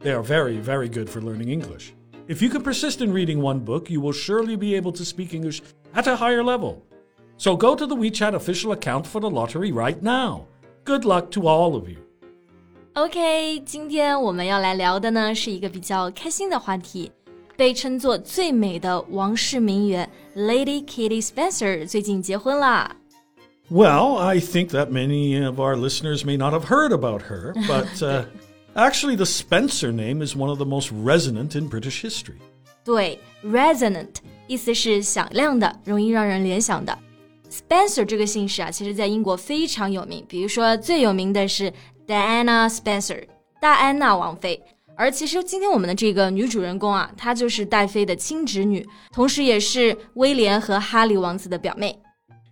They are very, very good for learning English. If you can persist in reading one book, you will surely be able to speak English at a higher level. So go to the WeChat official account for the lottery right now. Good luck to all of you. OK，今天我们要来聊的呢是一个比较开心的话题，被称作最美的王室名媛 Lady Kitty Spencer 最近结婚啦。Well, I think that many of our listeners may not have heard about her, but uh, Actually, the Spencer name is one of the most resonant in British history. 对，resonant 意思是响亮的，容易让人联想的。Spencer 这个姓氏啊，其实在英国非常有名。比如说，最有名的是 Diana Spencer，戴安娜王妃。而其实今天我们的这个女主人公啊，她就是戴妃的亲侄女，同时也是威廉和哈利王子的表妹。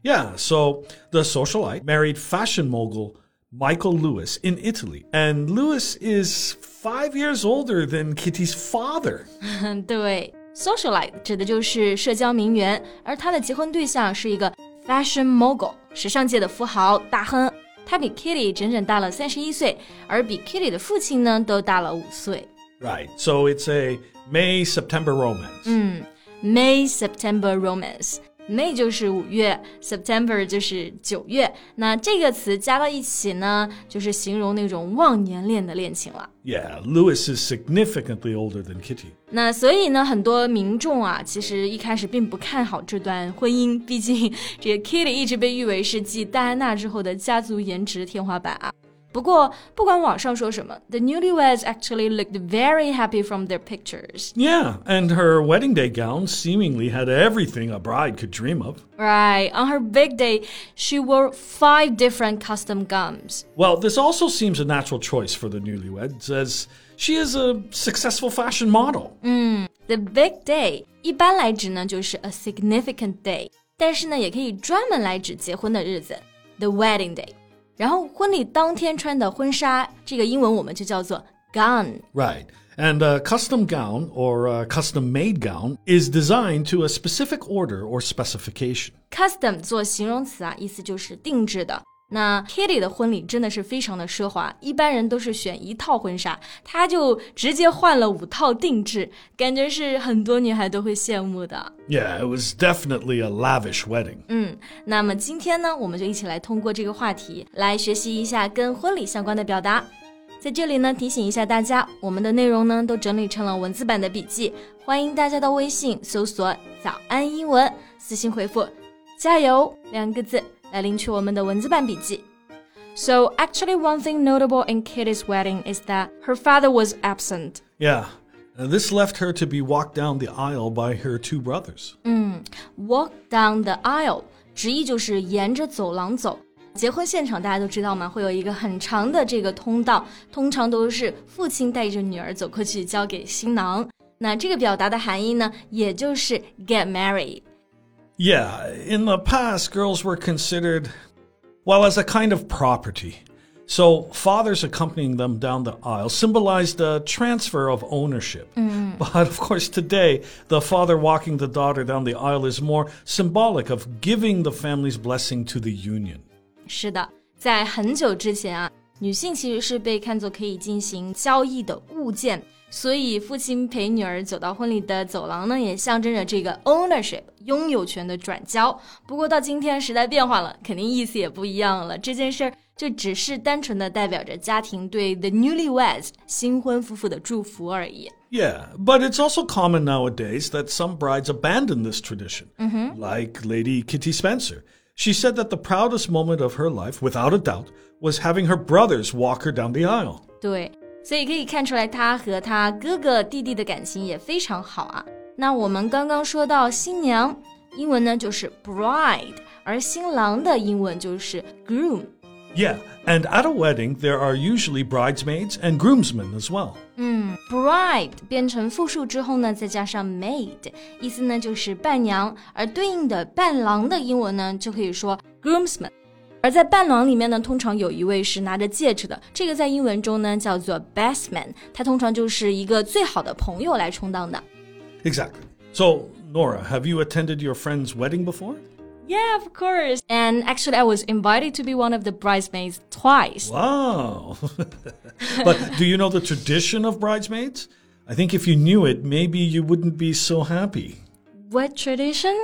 Yeah, so the socialite married fashion mogul Michael Lewis in Italy. And Lewis is five years older than Kitty's father. 对，socialite 指的就是社交名媛，而他的结婚对象是一个 fashion mogul，时尚界的富豪大亨。他比 Kitty 整整大了三十一岁，而比 Kitty 的父亲呢都大了五岁。Right, so it's a May September romance. 嗯，May September romance。 May 就是五月，September 就是九月。那这个词加到一起呢，就是形容那种忘年恋的恋情了。Yeah, Lewis is significantly older than Kitty. 那所以呢，很多民众啊，其实一开始并不看好这段婚姻，毕竟这个 Kitty 一直被誉为是继戴安娜之后的家族颜值天花板啊。不过，不管网上说什么，the newlyweds actually looked very happy from their pictures. Yeah, and her wedding day gown seemingly had everything a bride could dream of. Right. On her big day, she wore five different custom gowns. Well, this also seems a natural choice for the newlyweds, as she is a successful fashion model. Mm, the big day 一般来指呢就是 a significant day，但是呢也可以专门来指结婚的日子，the wedding day。 然后婚礼当天穿的婚纱，这个英文我们就叫做 gown。Right. And a custom gown or a custom made gown is designed to a specific order or specification. Custom 做形容词啊，意思就是定制的。那 Kitty 的婚礼真的是非常的奢华，一般人都是选一套婚纱，她就直接换了五套定制，感觉是很多女孩都会羡慕的。Yeah, it was definitely a lavish wedding. 嗯，那么今天呢，我们就一起来通过这个话题来学习一下跟婚礼相关的表达。在这里呢，提醒一下大家，我们的内容呢都整理成了文字版的笔记，欢迎大家到微信搜索“早安英文”，私信回复“加油”两个字。来领取我们的文字版笔记。So actually, one thing notable in Kitty's wedding is that her father was absent. Yeah. And this left her to be walked down the aisle by her two brothers. 嗯，walk down the aisle 直译就是沿着走廊走。结婚现场大家都知道吗？会有一个很长的这个通道，通常都是父亲带着女儿走过去交给新郎。那这个表达的含义呢，也就是 get married。 yeah, in the past, girls were considered, well, as a kind of property. So, fathers accompanying them down the aisle symbolized a transfer of ownership. Mm. But of course, today, the father walking the daughter down the aisle is more symbolic of giving the family's blessing to the union. 是的，在很久之前啊，女性其实是被看作可以进行交易的物件。 所以，父亲陪女儿走到婚礼的走廊呢，也象征着这个 ownership 拥有权的转交。不过到今天时代变化了，肯定意思也不一样了。这件事儿就只是单纯的代表着家庭对 the newlyweds 新婚夫妇的祝福而已。Yeah, but it's also common nowadays that some brides abandon this tradition, mm-hmm. like Lady Kitty Spencer. She said that the proudest moment of her life, without a doubt, was having her brothers walk her down the aisle. 对。 所以可以看出来，他和他哥哥弟弟的感情也非常好啊。那我们刚刚说到新娘，英文呢就是 bride，而新郎的英文就是 groom。Yeah, and at a wedding, there are usually bridesmaids and groomsmen as well. 嗯，bride 变成复数之后呢，再加上 maid，意思呢就是伴娘，而对应的伴郎的英文呢就可以说 groomsman。而在伴郎里面呢，通常有一位是拿着戒指的，这个在英文中呢叫做 best man，他通常就是一个最好的朋友来充当的。Exactly. So, Nora, have you attended your friend's wedding before? Yeah, of course. And actually, I was invited to be one of the bridesmaids twice. Wow. but do you know the tradition of bridesmaids? I think if you knew it, maybe you wouldn't be so happy. What tradition?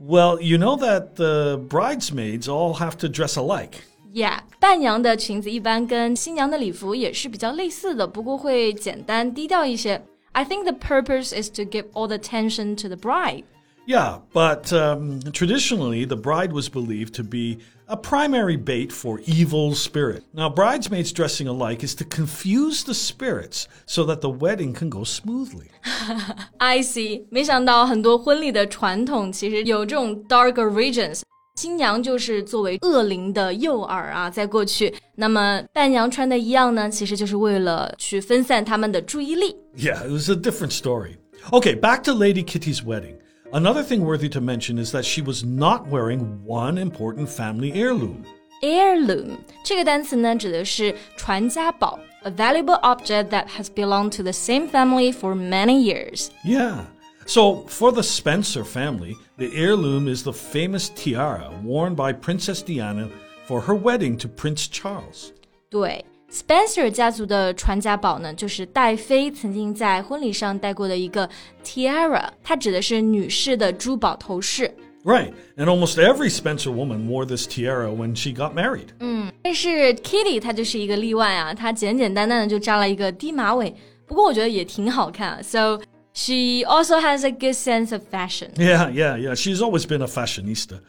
Well, you know that the bridesmaids all have to dress alike. Yeah，伴娘的裙子一般跟新娘的礼服也是比较类似的，不过会简单低调一些。I think the purpose is to give all the attention to the bride. Yeah, but um, traditionally, the bride was believed to be a primary bait for evil spirit. Now, bridesmaids dressing alike is to confuse the spirits so that the wedding can go smoothly. I see. 没想到很多婚礼的传统其实有这种 dark origins。新娘就是作为恶灵的诱饵啊，在过去，那么伴娘穿的一样呢，其实就是为了去分散他们的注意力。Yeah, it was a different story. Okay, back to Lady Kitty's wedding. Another thing worthy to mention is that she was not wearing one important family heirloom. Heirloom 这个单词呢，指的是传家宝，a valuable object that has belonged to the same family for many years. Yeah. So, for the Spencer family, the heirloom is the famous tiara worn by Princess Diana for her wedding to Prince Charles. 对。 Spencer 家族的传家宝呢，就是戴妃曾经在婚礼上戴过的一个 tiara，它指的是女士的珠宝头饰。Right, and almost every Spencer woman wore this tiara when she got married. 嗯，但是 Kitty 她就是一个例外啊，她简简单单的就扎了一个低马尾，不过我觉得也挺好看啊。So she also has a good sense of fashion. Yeah, yeah, yeah. She's always been a fashionista,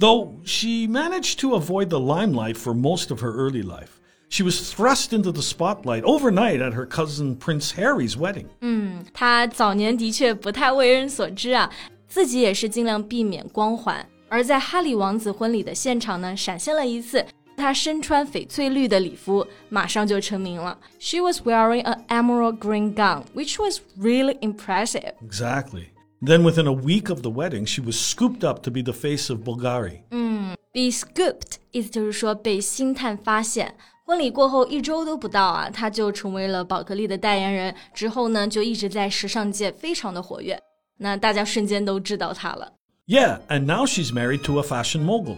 though she managed to avoid the limelight for most of her early life. She was thrust into the spotlight overnight at her cousin Prince Harry's wedding. 嗯，她早年的确不太为人所知啊，自己也是尽量避免光环。而在哈里王子婚礼的现场呢，闪现了一次。她身穿翡翠绿的礼服，马上就成名了。She was wearing an emerald green gown, which was really impressive. Exactly. Then, within a week of the wedding, she was scooped up to be the face of Bulgari. 嗯，be scooped 意思就是说被星探发现。 婚礼过后一周都不到啊，他就成为了宝格丽的代言人。之后呢，就一直在时尚界非常的活跃。那大家瞬间都知道他了。Yeah, and now she's married to a fashion mogul.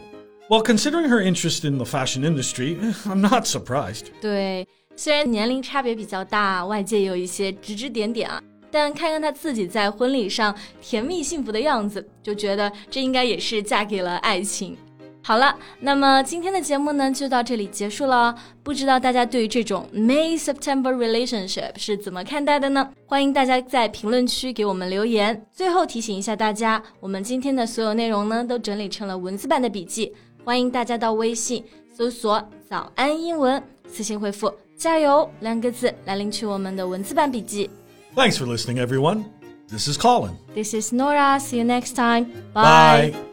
Well, considering her interest in the fashion industry, I'm not surprised. 对，虽然年龄差别比较大，外界有一些指指点点啊，但看看她自己在婚礼上甜蜜幸福的样子，就觉得这应该也是嫁给了爱情。好了，那么今天的节目呢就到这里结束了。不知道大家对于这种 May September relationship 是怎么看待的呢？欢迎大家在评论区给我们留言。最后提醒一下大家，我们今天的所有内容呢都整理成了文字版的笔记，欢迎大家到微信搜索“早安英文”，私信回复“加油”两个字来领取我们的文字版笔记。Thanks for listening, everyone. This is Colin. This is Nora. See you next time. Bye. Bye.